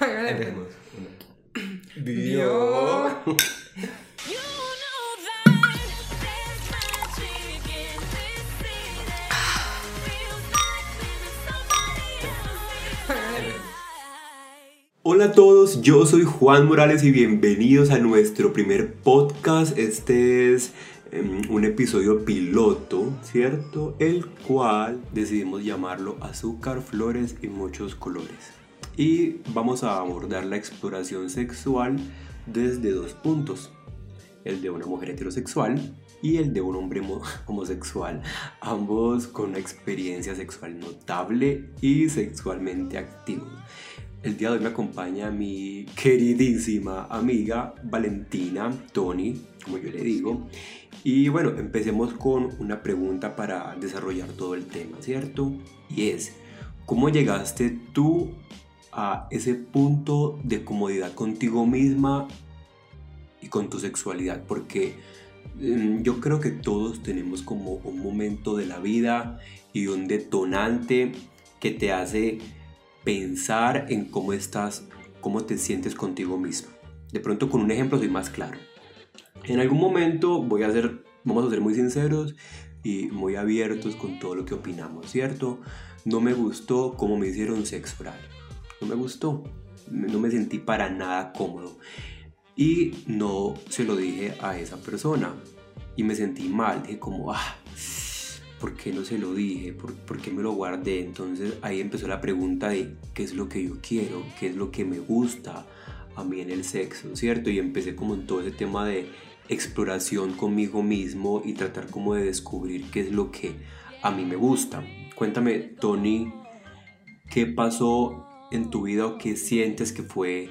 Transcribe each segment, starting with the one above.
Empecemos. Vio. Hola a todos, yo soy Juan Morales y bienvenidos a nuestro primer podcast. Este es em, un episodio piloto, ¿cierto? El cual decidimos llamarlo Azúcar, Flores y Muchos Colores. Y vamos a abordar la exploración sexual desde dos puntos. El de una mujer heterosexual y el de un hombre mo- homosexual, ambos con una experiencia sexual notable y sexualmente activos. El día de hoy me acompaña mi queridísima amiga Valentina, Tony, como yo le digo. Y bueno, empecemos con una pregunta para desarrollar todo el tema, ¿cierto? Y es, ¿cómo llegaste tú a ese punto de comodidad contigo misma y con tu sexualidad? Porque mm, yo creo que todos tenemos como un momento de la vida y un detonante que te hace pensar en cómo estás, cómo te sientes contigo mismo. De pronto con un ejemplo soy más claro. En algún momento voy a ser, vamos a ser muy sinceros y muy abiertos con todo lo que opinamos, ¿cierto? No me gustó cómo me hicieron sexo oral. No me gustó. No me sentí para nada cómodo. Y no se lo dije a esa persona. Y me sentí mal. Dije como, ah, ¿por qué no se lo dije? ¿Por, por qué me lo guardé? Entonces ahí empezó la pregunta de qué es lo que yo quiero, qué es lo que me gusta a mí en el sexo, ¿cierto? Y empecé como en todo ese tema de exploración conmigo mismo y tratar como de descubrir qué es lo que a mí me gusta. Cuéntame, Tony, ¿qué pasó en tu vida o qué sientes que fue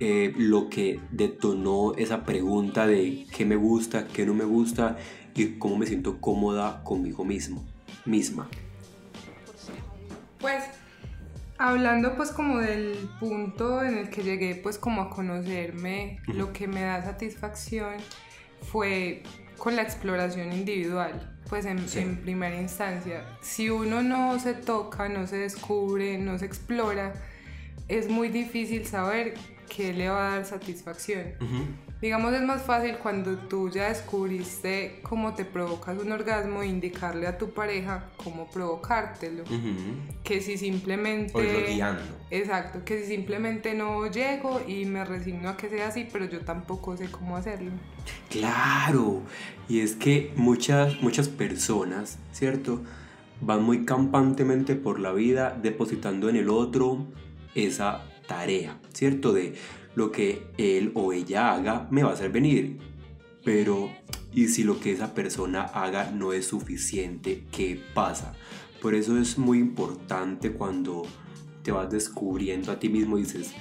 eh, lo que detonó esa pregunta de qué me gusta, qué no me gusta y cómo me siento cómoda conmigo mismo, misma. Pues hablando pues como del punto en el que llegué pues como a conocerme, lo que me da satisfacción fue con la exploración individual, pues en, Sí. en primera instancia. Si uno no se toca, no se descubre, no se explora, es muy difícil saber qué le va a dar satisfacción. Digamos, es más fácil cuando tú ya descubriste cómo te provocas un orgasmo e indicarle a tu pareja cómo provocártelo. Que si simplemente... O irlo guiando. Exacto, que si simplemente no llego y me resigno a que sea así, pero yo tampoco sé cómo hacerlo. Claro, y es que muchas, muchas personas, ¿cierto? Van muy campantemente por la vida depositando en el otro esa tarea, ¿cierto? De lo que él o ella haga me va a hacer venir. Pero, ¿y si lo que esa persona haga no es suficiente? ¿Qué pasa? Por eso es muy importante cuando te vas descubriendo a ti mismo y dices,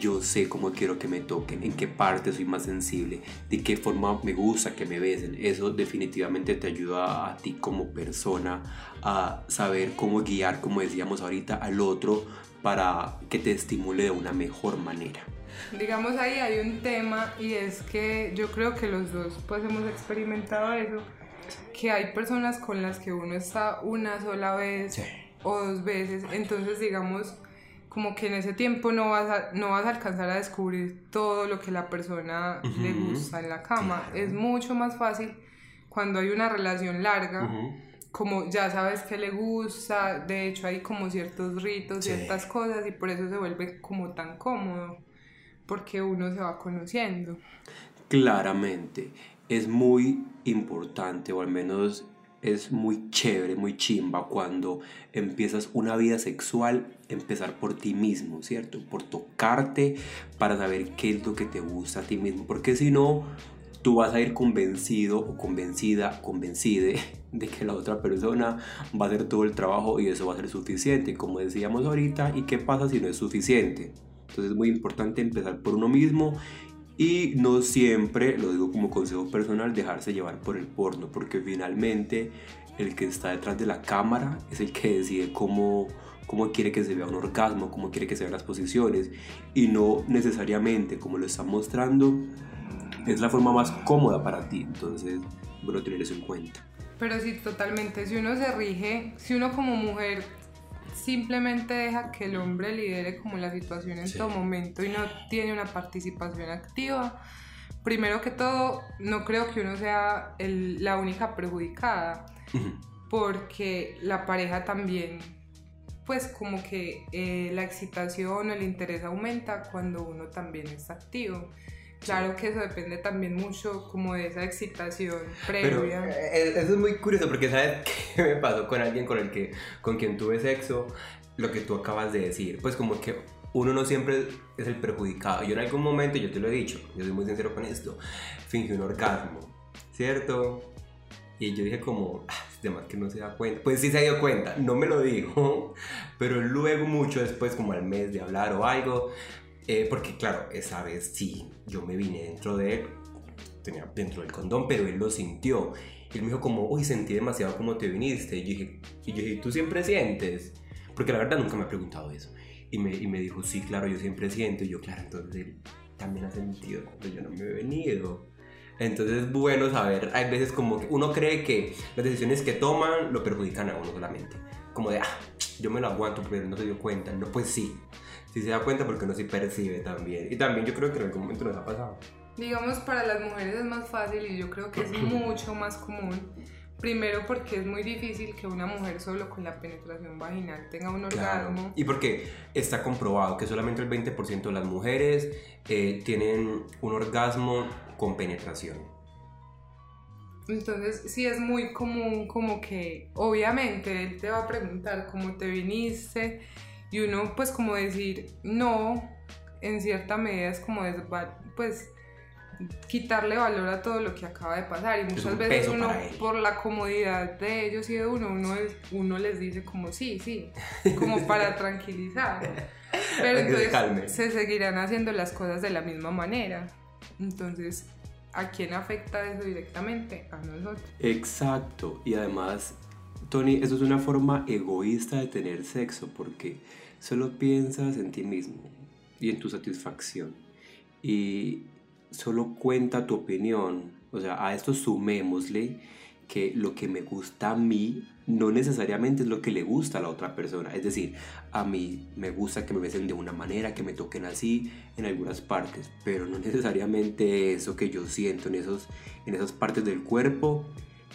yo sé cómo quiero que me toquen, en qué parte soy más sensible, de qué forma me gusta que me besen. Eso definitivamente te ayuda a ti como persona a saber cómo guiar, como decíamos ahorita, al otro para que te estimule de una mejor manera. Digamos ahí hay un tema y es que yo creo que los dos pues hemos experimentado eso, que hay personas con las que uno está una sola vez Sí. o dos veces, entonces digamos como que en ese tiempo no vas a, no vas a alcanzar a descubrir todo lo que la persona le gusta en la cama. Claro. Es mucho más fácil cuando hay una relación larga. Como ya sabes que le gusta, de hecho hay como ciertos ritos, Sí. ciertas cosas y por eso se vuelve como tan cómodo, porque uno se va conociendo. Claramente, es muy importante, o al menos es muy chévere, muy chimba cuando empiezas una vida sexual, empezar por ti mismo, ¿cierto? Por tocarte para saber qué es lo que te gusta a ti mismo, porque si no, tú vas a ir convencido o convencida, convencide de que la otra persona va a hacer todo el trabajo y eso va a ser suficiente, como decíamos ahorita, ¿y qué pasa si no es suficiente? Entonces es muy importante empezar por uno mismo y no siempre, lo digo como consejo personal, dejarse llevar por el porno, porque finalmente el que está detrás de la cámara es el que decide cómo, cómo quiere que se vea un orgasmo, cómo quiere que se vean las posiciones, y no necesariamente como lo está mostrando, es la forma más cómoda para ti. Entonces, bueno, tener eso en cuenta. Pero sí, totalmente, si uno se rige, si uno como mujer simplemente deja que el hombre lidere como la situación en todo momento y no tiene una participación activa, primero que todo, no creo que uno sea la única perjudicada, porque la pareja también, pues como que eh, la excitación o el interés aumenta cuando uno también está activo. Claro que eso depende también mucho como de esa excitación previa. Pero, eh, eso es muy curioso porque sabes qué me pasó con alguien con el que con quien tuve sexo, lo que tú acabas de decir, pues como que uno no siempre es el perjudicado. Yo en algún momento, yo te lo he dicho, yo soy muy sincero con esto, fingí un orgasmo, ¿cierto? Y yo dije como, ah, demás que no se da cuenta. Pues sí se dio cuenta, no me lo dijo, pero luego mucho después, como al mes de hablar o algo, eh, porque claro, esa vez sí, yo me vine dentro de él, tenía dentro del condón, pero él lo sintió. Y él me dijo como, uy, sentí demasiado como te viniste. Y yo dije, y yo dije ¿tú siempre sientes? Porque la verdad nunca me ha preguntado eso. Y me, y me dijo, sí, claro, yo siempre siento. Y yo, claro, entonces él también ha sentido cuando yo no me he venido. Entonces es bueno saber, hay veces como que uno cree que las decisiones que toman lo perjudican a uno solamente. Como de, ah, yo me lo aguanto, pero no se dio cuenta. No, pues sí, sí se da cuenta porque uno sí percibe también. Y también yo creo que en algún momento nos ha pasado. Digamos, para las mujeres es más fácil y yo creo que es mucho más común Primero porque es muy difícil que una mujer solo con la penetración vaginal tenga un orgasmo. Y porque está comprobado que solamente el 20% de las mujeres eh, tienen un orgasmo con penetración. Entonces sí es muy común como que obviamente él te va a preguntar cómo te viniste y uno pues como decir no en cierta medida es como pues quitarle valor a todo lo que acaba de pasar. Y muchas veces uno por la comodidad de ellos y de uno uno, uno les dice como sí sí como para tranquilizar. Pero entonces se seguirán haciendo las cosas de la misma manera. Entonces ¿a quién afecta eso directamente? a nosotros. Exacto. Y además Tony eso es una forma egoísta de tener sexo porque solo piensas en ti mismo y en tu satisfacción y solo cuenta tu opinión. O sea, a esto sumémosle que lo que me gusta a mí no necesariamente es lo que le gusta a la otra persona. Es decir, a mí me gusta que me besen de una manera, que me toquen así en algunas partes, pero no necesariamente eso que yo siento en, esos, en esas partes del cuerpo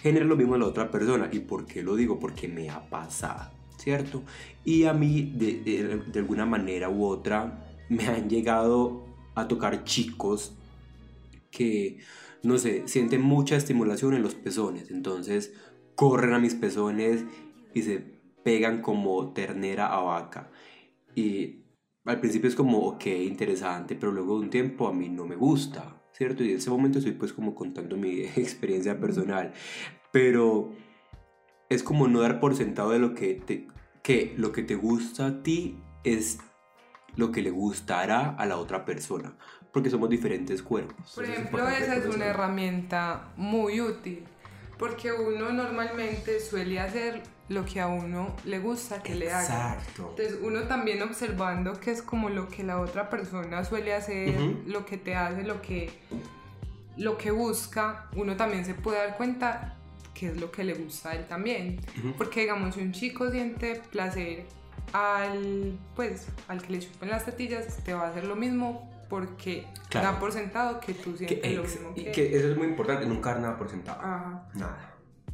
genera lo mismo a la otra persona. ¿Y por qué lo digo? Porque me ha pasado, ¿cierto? Y a mí, de, de alguna manera u otra, me han llegado a tocar chicos que, no sé, sienten mucha estimulación en los pezones. Entonces corren a mis pezones y se pegan como ternera a vaca. Y al principio es como, ok, interesante, pero luego de un tiempo a mí no me gusta, ¿cierto? Y en ese momento estoy pues como contando mi experiencia personal. Pero es como no dar por sentado de lo que te, que lo que te gusta a ti es lo que le gustará a la otra persona porque somos diferentes cuerpos. Por ejemplo, esa es una herramienta muy útil, porque uno normalmente suele hacer lo que a uno le gusta que le haga. Exacto. Entonces uno también observando que es como lo que la otra persona suele hacer, lo que te hace, lo que, lo que busca, uno también se puede dar cuenta que es lo que le gusta a él también. Porque digamos, si un chico siente placer al, pues, al que le chupen las tetillas, te va a hacer lo mismo porque da por sentado que tú sientes lo mismo. Que... Que eso es muy importante, nunca dar nada por sentado. Ajá. Nada.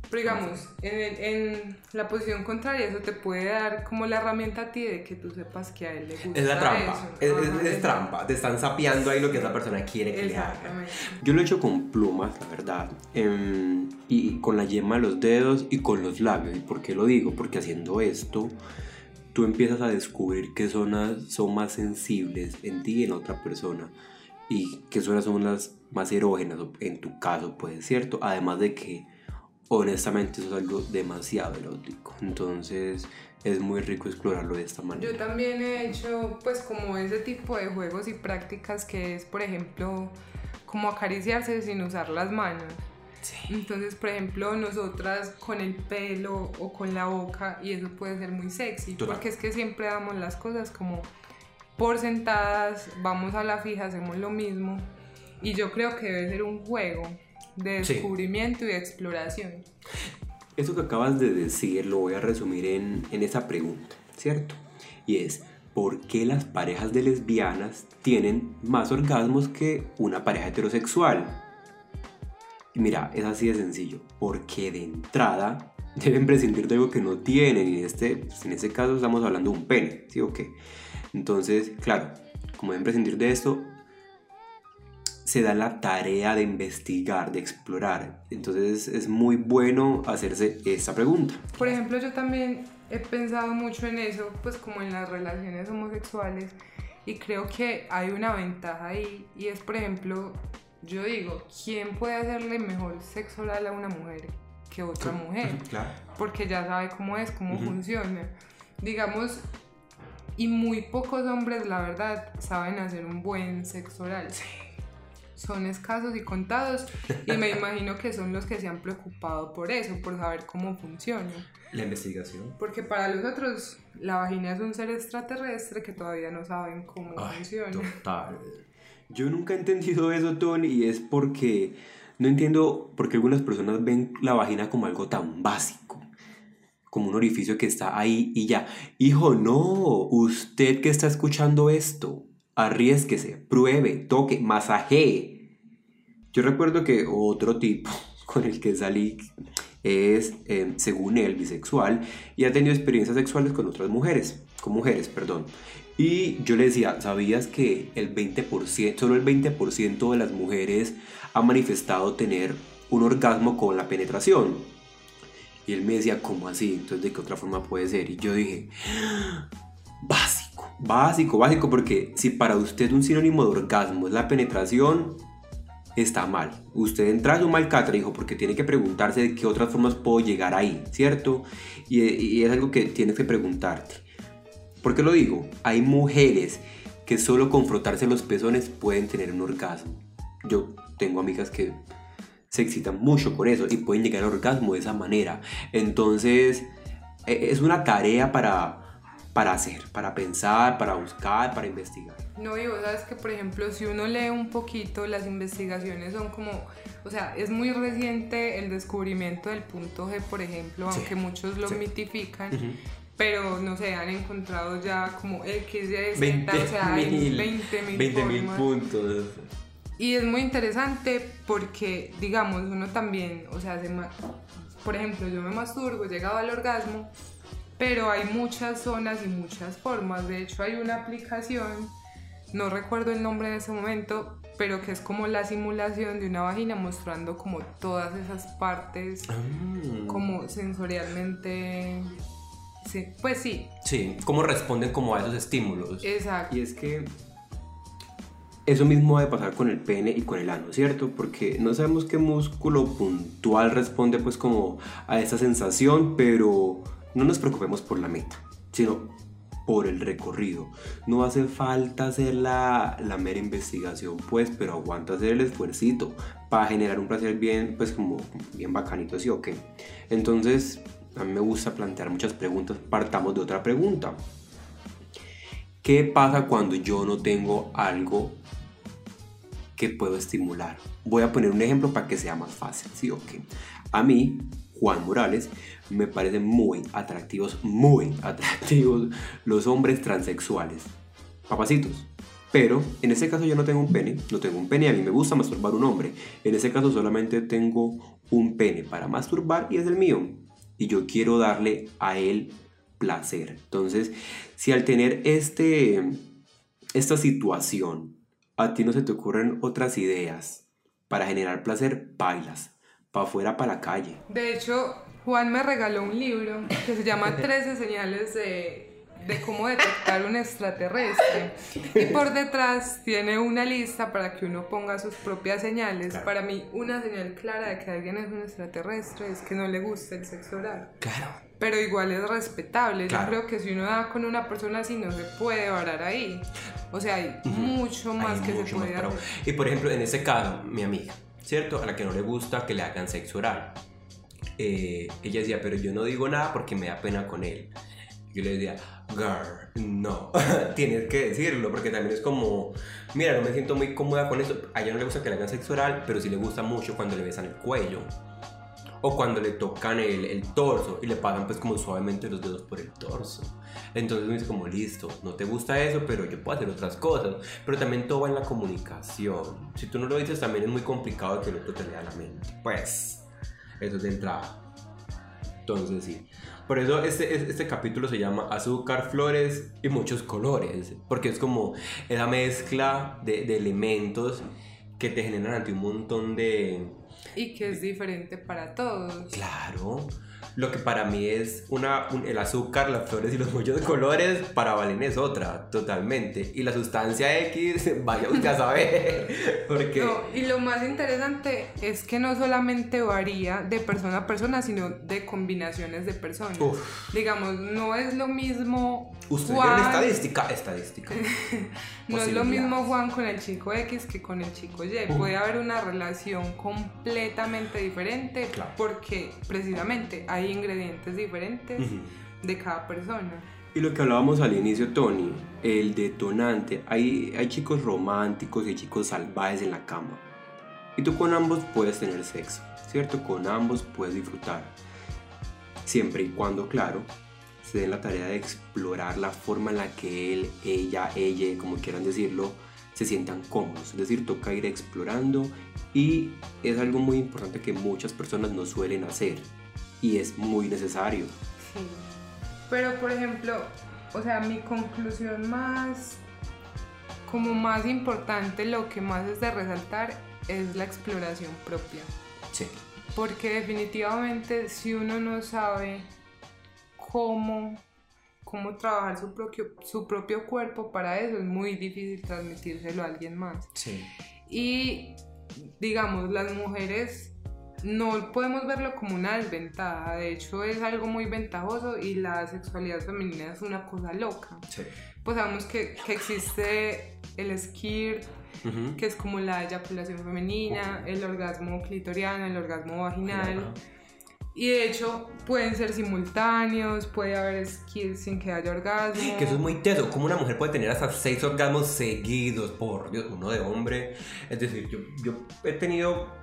Pero digamos, en, en, la posición contraria, eso te puede dar como la herramienta a ti de que tú sepas que a él le gusta. Es la trampa, Es, es, trampa. Te están sapeando ahí lo que esa persona quiere que le haga. Yo lo he hecho con plumas, la verdad. Em, y con la yema de los dedos y con los labios. ¿Y por qué lo digo? Porque haciendo esto tú empiezas a descubrir qué zonas son más sensibles en ti y en otra persona y qué zonas son las más erógenas en tu caso, pues, ¿cierto? Además de que honestamente eso es algo demasiado erótico, entonces es muy rico explorarlo de esta manera. Yo también he hecho pues como ese tipo de juegos y prácticas que es, por ejemplo, como acariciarse sin usar las manos. Entonces, por ejemplo, nosotras con el pelo o con la boca, y eso puede ser muy sexy, porque es que siempre damos las cosas como por sentadas, vamos a la fija, hacemos lo mismo, y yo creo que debe ser un juego de descubrimiento y de exploración. Eso que acabas de decir lo voy a resumir en, en esa pregunta. ¿cierto? Y es, ¿por qué las parejas de lesbianas tienen más orgasmos que una pareja heterosexual? Y mira, es así de sencillo, porque de entrada deben prescindir de algo que no tienen, y en este, pues, en este caso estamos hablando de un pene, ¿sí o qué? Entonces, claro, como deben prescindir de esto, se da la tarea de investigar, de explorar. Entonces es muy bueno hacerse esta pregunta. Por ejemplo, yo también he pensado mucho en eso, pues como en las relaciones homosexuales, y creo que hay una ventaja ahí, y es, por ejemplo, yo digo, ¿quién puede hacerle mejor sexo oral a una mujer que otra mujer? Claro. Porque ya sabe cómo es, cómo funciona. Digamos, y muy pocos hombres, la verdad, saben hacer un buen sexo oral. Son escasos y contados y me imagino que son los que se han preocupado por eso, por saber cómo funciona. La investigación. Porque para los otros la vagina es un ser extraterrestre que todavía no saben cómo funciona. Total. Yo nunca he entendido eso, Tony, y es porque no entiendo por qué algunas personas ven la vagina como algo tan básico, como un orificio que está ahí y ya. Hijo, no, usted que está escuchando esto, arriesguese, pruebe, toque, masajee. Yo recuerdo que otro tipo con el que salí es, eh, según él, bisexual y ha tenido experiencias sexuales con otras mujeres, con mujeres, perdón. Y yo le decía, ¿sabías que el 20%, solo el 20% de las mujeres ha manifestado tener un orgasmo con la penetración? Y él me decía, ¿cómo así? Entonces, ¿de qué otra forma puede ser? Y yo dije, básico Básico, básico, porque si para usted un sinónimo de orgasmo es la penetración, está mal. Usted entra en un mal catra, hijo, porque tiene que preguntarse de qué otras formas puedo llegar ahí, ¿cierto? Y, es algo que tienes que preguntarte. ¿Por qué lo digo? Hay mujeres que solo con frotarse los pezones pueden tener un orgasmo. Yo tengo amigas que se excitan mucho con eso y pueden llegar al orgasmo de esa manera. Entonces, e, es una tarea para para hacer, para pensar, para buscar, para investigar. No, y vos sabes que, por ejemplo, si uno lee un poquito, las investigaciones son como, o sea, es muy reciente el descubrimiento del punto G, por ejemplo, aunque muchos lo mitifican. Pero no sé, han encontrado ya como X, Y, Z, o sea, 20 mil puntos. Y es muy interesante porque, digamos, uno también, o sea, por ejemplo, yo me masturbo, he llegado al orgasmo pero hay muchas zonas y muchas formas. De hecho, hay una aplicación, no recuerdo el nombre en ese momento, pero que es como la simulación de una vagina mostrando como todas esas partes, ah. como sensorialmente. pues sí. Sí, cómo responden como a esos estímulos. Exacto. Y es que eso mismo debe pasar con el pene y con el ano, ¿cierto? Porque no sabemos qué músculo puntual responde pues como a esa sensación, pero no nos preocupemos por la meta, sino por el recorrido. No hace falta hacer la, mera investigación, pues, pero aguanta hacer el esfuercito para generar un placer bien, pues, como bien bacanito, ¿sí o qué? Entonces, a mí me gusta plantear muchas preguntas. Partamos de otra pregunta. ¿Qué pasa cuando yo no tengo algo que puedo estimular? Voy a poner un ejemplo para que sea más fácil, ¿sí o qué? A mí, Juan Morales, me parecen muy atractivos, muy atractivos los hombres transexuales. Papacitos. Pero en este caso yo no tengo un pene, no tengo un pene, a mí me gusta masturbar un hombre. En ese caso solamente tengo un pene para masturbar y es el mío. Y yo quiero darle a él placer. Entonces, si al tener este, esta situación a ti no se te ocurren otras ideas para generar placer, bailas. Para afuera, para la calle. De hecho, Juan me regaló un libro que se llama 13 señales de, de cómo detectar un extraterrestre. Y por detrás tiene una lista para que uno ponga sus propias señales. Para mí, una señal clara de que alguien es un extraterrestre es que no le gusta el sexo oral. Claro. Pero igual es respetable. Yo creo que si uno da con una persona así, no se puede varar ahí. O sea, hay mucho más que se puede hacer. Y por ejemplo, en ese caso, mi amiga, ¿cierto? A la que no le gusta que le hagan sexo oral eh, ella decía, pero yo no digo nada porque me da pena con él. Yo le decía, girl, no, tienes que decirlo, porque también es como, mira, no me siento muy cómoda con eso. A ella no le gusta que le hagan sexo oral, pero sí le gusta mucho cuando le besan el cuello. O cuando le tocan el, el torso y le pasan pues como suavemente los dedos por el torso. Entonces uno dice como listo, no te gusta eso, pero yo puedo hacer otras cosas. Pero también todo va en la comunicación. Si tú no lo dices también es muy complicado que el otro te lea la mente. Pues eso es de entrada. Entonces sí. Por eso este, este capítulo se llama Azúcar, Flores y muchos colores. Porque es como esa mezcla de, de elementos que te generan ante un montón de... Y que es diferente para todos. Claro. Lo que para mí es una, el azúcar, las flores y los muchos colores, para Valen es otra, totalmente. Y la sustancia X, vaya usted a saber. Porque... y lo más interesante es que no solamente varía de persona a persona, sino de combinaciones de personas. Digamos, no es lo mismo ¿Usted Juan... estadística? Estadística. no es lo mismo Juan con el chico X que con el chico Y. Puede haber una relación completamente diferente porque precisamente hay ingredientes diferentes de cada persona. Y lo que hablábamos al inicio, Tony, el detonante. Hay, hay chicos románticos y chicos salvajes en la cama. Y tú con ambos puedes tener sexo, ¿cierto? Con ambos puedes disfrutar. Siempre y cuando, claro, se den la tarea de explorar la forma en la que él, ella, ella, como quieran decirlo, se sientan cómodos. Es decir, toca ir explorando y es algo muy importante que muchas personas no suelen hacer y es muy necesario. Sí. Pero por ejemplo, o sea, mi conclusión más, como más importante, lo que más es de resaltar es la exploración propia. Sí. Porque definitivamente si uno no sabe cómo, cómo trabajar su propio, su propio cuerpo para eso, es muy difícil transmitírselo a alguien más. Sí. Y digamos, las mujeres no podemos verlo como una desventaja, de hecho es algo muy ventajoso y la sexualidad femenina es una cosa loca. Sí. Pues sabemos que, que existe el skirt, que es como la eyaculación femenina, el orgasmo clitoriano, el orgasmo vaginal. Y de hecho pueden ser simultáneos, puede haber skills sin que haya orgasmo. Que eso es muy teso, como una mujer puede tener hasta seis orgasmos seguidos, por Dios, uno de hombre. Es decir, yo, yo he tenido,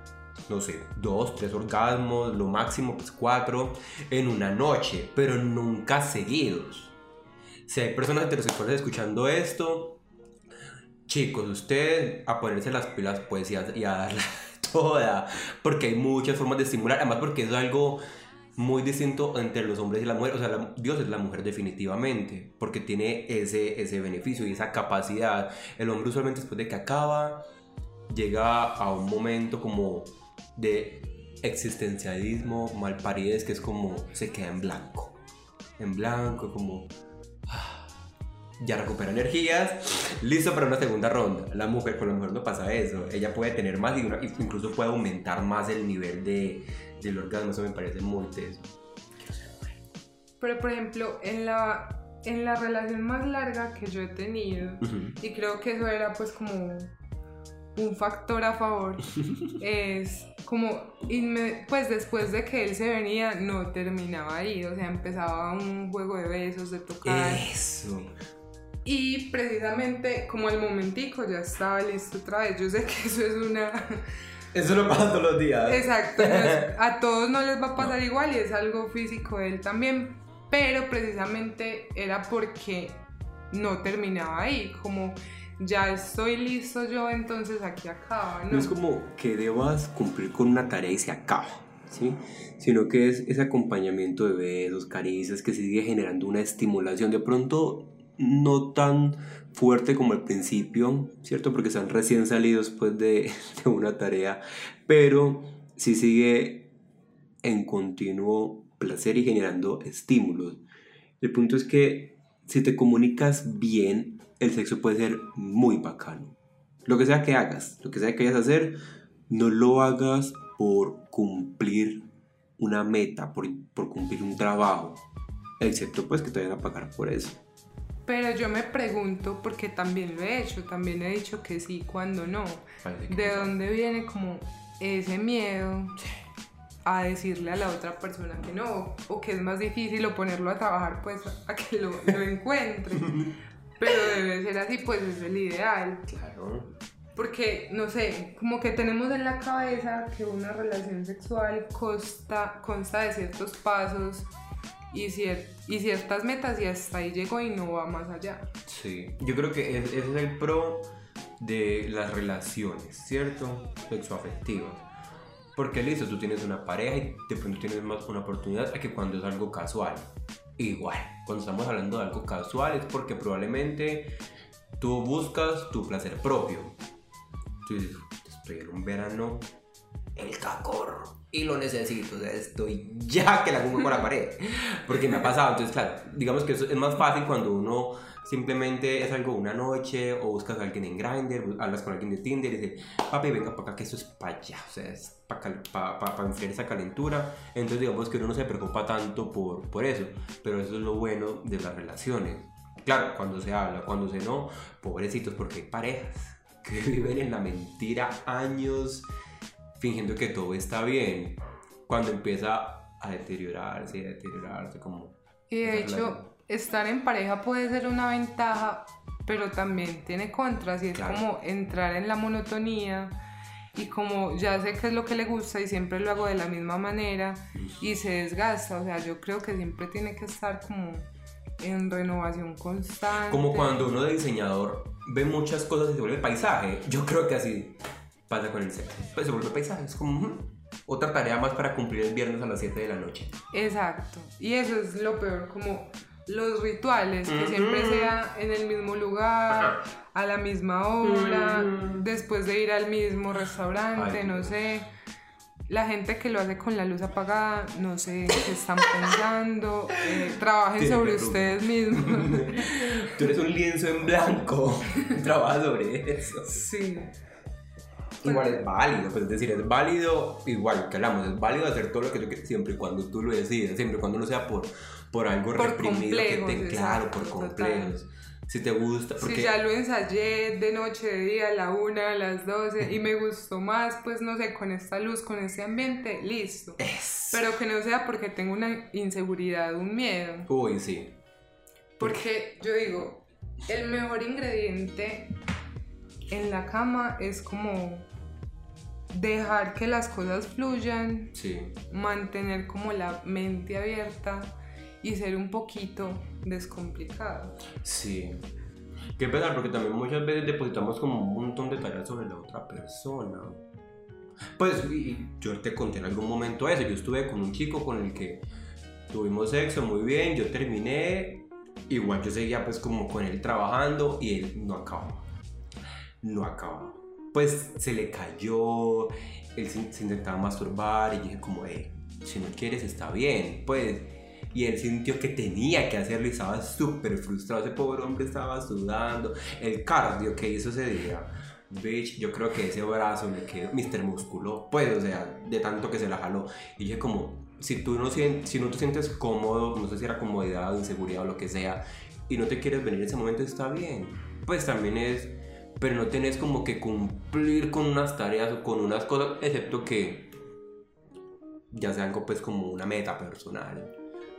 no sé, dos, tres orgasmos, lo máximo pues cuatro en una noche, pero nunca seguidos. Si hay personas heterosexuales escuchando esto, chicos, usted a ponerse las pilas pues y a darla toda, porque hay muchas formas de estimular, además porque es algo muy distinto entre los hombres y la mujer, o sea, Dios es la mujer definitivamente, porque tiene ese, ese beneficio y esa capacidad. El hombre usualmente después de que acaba, llega a un momento como de existencialismo, malparidez, que es como se queda en blanco, en blanco, como ya recupera energías, listo para una segunda ronda. La mujer, con la mujer no pasa eso. Ella puede tener más y incluso puede aumentar más el nivel de, del orgasmo. Eso me parece muy teso. Pero, por ejemplo, en la, en la relación más larga que yo he tenido, y creo que eso era pues como un factor a favor, es como, pues después de que él se venía, no terminaba ahí, o sea, empezaba un juego de besos, de tocar. Eso. Y precisamente como el momentico ya estaba listo otra vez. Yo sé que eso es una... Eso no pasa todos los días. Exacto. a todos no les va a pasar igual y es algo físico de él también. Pero precisamente era porque no terminaba ahí. Como ya estoy listo yo, entonces aquí acaba. No, es como que debas cumplir con una tarea y se acaba. ¿Sí? Sino que es ese acompañamiento de besos, caricias, que sigue generando una estimulación. De pronto no tan fuerte como al principio, ¿cierto? Porque están recién salidos después de, de una tarea, pero sí sigue en continuo placer y generando estímulos. El punto es que si te comunicas bien, el sexo puede ser muy bacano. Lo que sea que hagas, lo que sea que vayas a hacer, no lo hagas por cumplir una meta, por, por cumplir un trabajo, excepto pues que te vayan a pagar por eso. Pero yo me pregunto, porque también lo he hecho, también he dicho que sí cuando no. ¿De dónde viene como ese miedo a decirle a la otra persona que no? O que es más difícil o ponerlo a trabajar pues a que lo, encuentre. Pero debe ser así, pues es el ideal. Claro. Porque, no sé, como que tenemos en la cabeza que una relación sexual consta, consta de ciertos pasos y, y ciertas metas y hasta ahí llegó y no va más allá. Sí, yo creo que ese es el pro de las relaciones, ¿cierto? Sexoafectivas. Porque listo, tú tienes una pareja y de pronto tienes más una oportunidad que cuando es algo casual. Igual, cuando estamos hablando de algo casual es porque probablemente tú buscas tu placer propio. Tú dices, estoy en un verano, el cacor y lo necesito, o sea, estoy ya que la pongo con la pared, porque me ha pasado, entonces claro, digamos que es más fácil cuando uno simplemente es algo una noche o buscas a alguien en Grindr, hablas con alguien de Tinder y dices, papi, venga para acá que eso es para allá, o sea, es para pa, pa, enfriar esa calentura, entonces digamos que uno no se preocupa tanto por, por eso, pero eso es lo bueno de las relaciones. Claro, cuando se habla, cuando se no, pobrecitos, porque hay parejas que viven en la mentira años fingiendo que todo está bien, cuando empieza a deteriorarse, a deteriorarse como... Y de hecho, estar en pareja puede ser una ventaja, pero también tiene contras y es como entrar en la monotonía y como ya sé qué es lo que le gusta y siempre lo hago de la misma manera y se desgasta, o sea, yo creo que siempre tiene que estar como en renovación constante. Como cuando uno de diseñador ve muchas cosas y se vuelve paisaje, yo creo que así pasa con el sexo. Pues se vuelve paisaje, es como otra tarea más para cumplir el viernes a las 7 de la noche. Exacto, y eso es lo peor, como los rituales, que siempre sea en el mismo lugar, a la misma hora, después de ir al mismo restaurante, no sé. La gente que lo hace con la luz apagada, no sé qué están pensando. Eh, trabajen sobre ustedes mismos. Tú eres un lienzo en blanco. Trabaja sobre eso. Sí igual es válido, pues es decir, es válido, igual que hablamos, es válido hacer todo lo que tú quieres siempre y cuando tú lo decidas, siempre y cuando no sea por, por algo reprimido que te, claro, por complejos. Si te gusta, porque... Si ya lo ensayé de noche, de día, a la una, a las doce, y me gustó más, pues no sé, con esta luz, con este ambiente, listo. Pero que no sea porque tengo una inseguridad, un miedo. Uy, sí. Porque yo digo, el mejor ingrediente en la cama es como dejar que las cosas fluyan, mantener como la mente abierta y ser un poquito descomplicado. Sí. Qué pesar, porque también muchas veces depositamos como un montón de tareas sobre la otra persona. Pues yo te conté en algún momento eso, yo estuve con un chico con el que tuvimos sexo muy bien, yo terminé, igual yo seguía pues como con él trabajando y él no acababa. No acababa pues se le cayó, él se, intentaba masturbar y dije como, hey, si no quieres está bien, pues. Y él sintió que tenía que hacerlo y estaba súper frustrado. Ese pobre hombre estaba sudando. El cardio que hizo ese día, bitch, yo creo que ese brazo le quedó Mr. Músculo. Pues, o sea, de tanto que se la jaló. Y dije como, si tú no, si no te sientes cómodo, no sé si era comodidad, inseguridad o lo que sea, y no te quieres venir en ese momento, está bien. Pues también es pero no tenés como que cumplir con unas tareas o con unas cosas, excepto que ya sea algo pues como una meta personal.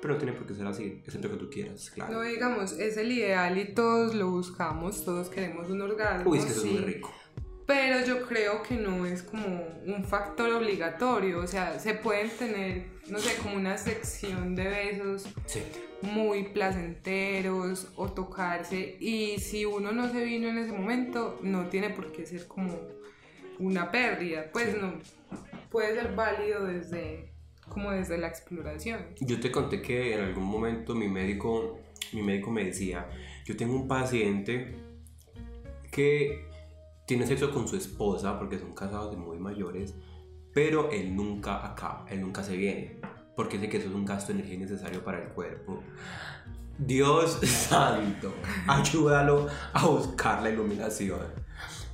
Pero no tiene por qué ser así, excepto que tú quieras, claro. No, digamos, es el ideal y todos lo buscamos, todos queremos un orgasmo. Uy, es que eso es muy rico. Pero yo creo que no es como un factor obligatorio, o sea, se pueden tener, no sé, como una sección de besos. Sí muy placenteros o tocarse y si uno no se vino en ese momento no tiene por qué ser como una pérdida pues no puede ser válido desde como desde la exploración yo te conté que en algún momento mi médico mi médico me decía yo tengo un paciente que tiene sexo con su esposa porque son casados de muy mayores pero él nunca acaba él nunca se viene porque sé que eso es un gasto de energía necesario para el cuerpo. Dios santo, ayúdalo a buscar la iluminación.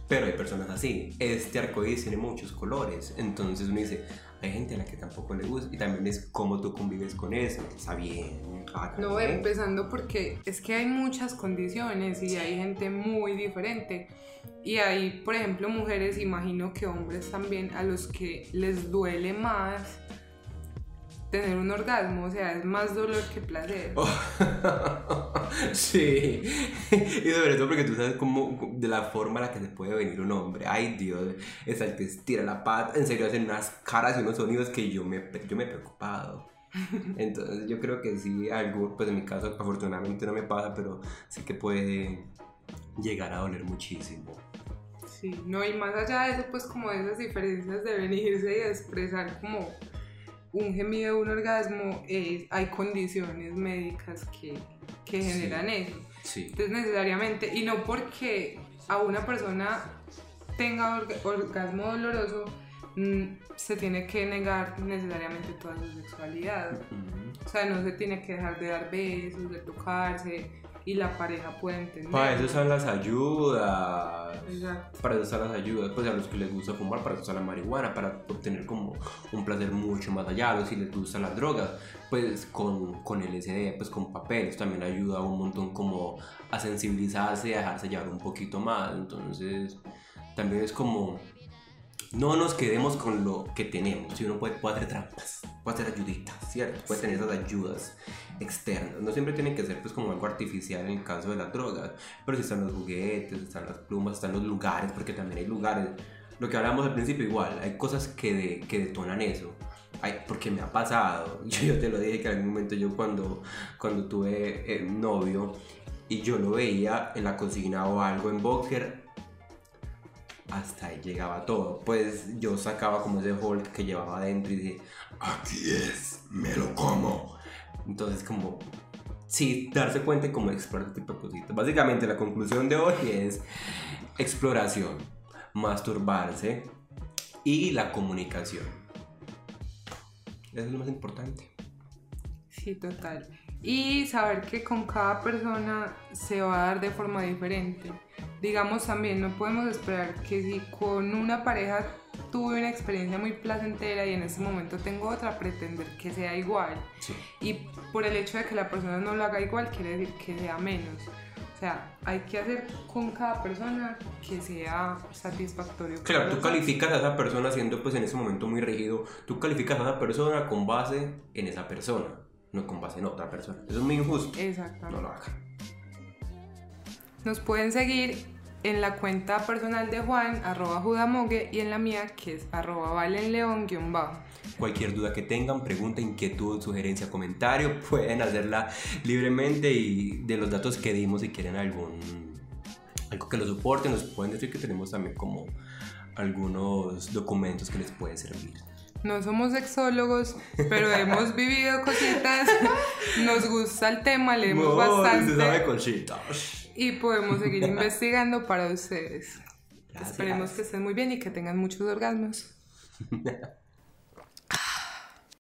Pero hay personas así. Este arcoíris tiene muchos colores. Entonces uno dice, hay gente a la que tampoco le gusta. Y también es cómo tú convives con eso. Está bien. No, empezando porque es que hay muchas condiciones y hay gente muy diferente. Y hay, por ejemplo, mujeres, imagino que hombres también, a los que les duele más tener un orgasmo, o sea, es más dolor que placer. sí, y sobre todo porque tú sabes cómo, de la forma en la que se puede venir un hombre. Ay Dios, es el que estira la pata, en serio hacen unas caras y unos sonidos que yo me, yo me he preocupado. Entonces yo creo que sí, algo, pues en mi caso afortunadamente no me pasa, pero sí que puede llegar a doler muchísimo. Sí, no, y más allá de eso, pues como esas diferencias de venirse y expresar como un gemido, un orgasmo, hay condiciones médicas que, que generan eso. Sí. Entonces necesariamente, y no porque a una persona tenga orgasmo doloroso, mm, se tiene que negar necesariamente toda su sexualidad. O sea, no se tiene que dejar de dar besos, de tocarse, y la pareja puede entender. Para eso son las ayudas. Exacto. Para eso son las ayudas. Pues a los que les gusta fumar, para eso está la marihuana, para obtener como un placer mucho más allá. A los que les gustan las drogas, pues con, con LSD, pues con papeles también ayuda un montón como a sensibilizarse a dejarse llevar un poquito más. Entonces, también es como no nos quedemos con lo que tenemos. Si uno puede, puede hacer trampas, puede hacer ayuditas, ¿cierto? Puede tener esas ayudas externas. No siempre tiene que ser pues como algo artificial en el caso de las drogas, pero si están los juguetes, están las plumas, están los lugares, porque también hay lugares. Lo que hablamos al principio igual, hay cosas que, que detonan eso. Ay, porque me ha pasado. Yo, te lo dije que en algún momento yo cuando, cuando tuve eh, novio y yo lo veía en la cocina o algo en Boker, hasta ahí llegaba todo. Pues yo sacaba como ese Hulk que llevaba adentro y dije, aquí es, me lo como. Entonces como, sí, darse cuenta y como explorar este tipo de cositas. Básicamente la conclusión de hoy es exploración, masturbarse y la comunicación. Eso es lo más importante. Sí, total. Y saber que con cada persona se va a dar de forma diferente digamos también, no podemos esperar que si con una pareja tuve una experiencia muy placentera y en este momento tengo otra, pretender que sea igual. Y por el hecho de que la persona no lo haga igual, quiere decir que sea menos. O sea, hay que hacer con cada persona que sea satisfactorio. Claro, tú calificas a esa persona siendo pues en ese momento muy rígido, tú calificas a esa persona con base en esa persona, no con base en otra persona. Eso es muy injusto. Exactamente. No lo hagan. Nos pueden seguir en la cuenta personal de Juan, arroba judamogue, y en la mía, que es arroba valenleón-bajo. Cualquier duda que tengan, pregunta, inquietud, sugerencia, comentario, pueden hacerla libremente y de los datos que dimos, si quieren algún algo que lo soporte, nos pueden decir que tenemos también como algunos documentos que les pueden servir. No somos sexólogos, pero hemos vivido cositas, nos gusta el tema, leemos bastante. Se sabe cositas y podemos seguir investigando para ustedes. Esperemos que estén muy bien y que tengan muchos orgasmos.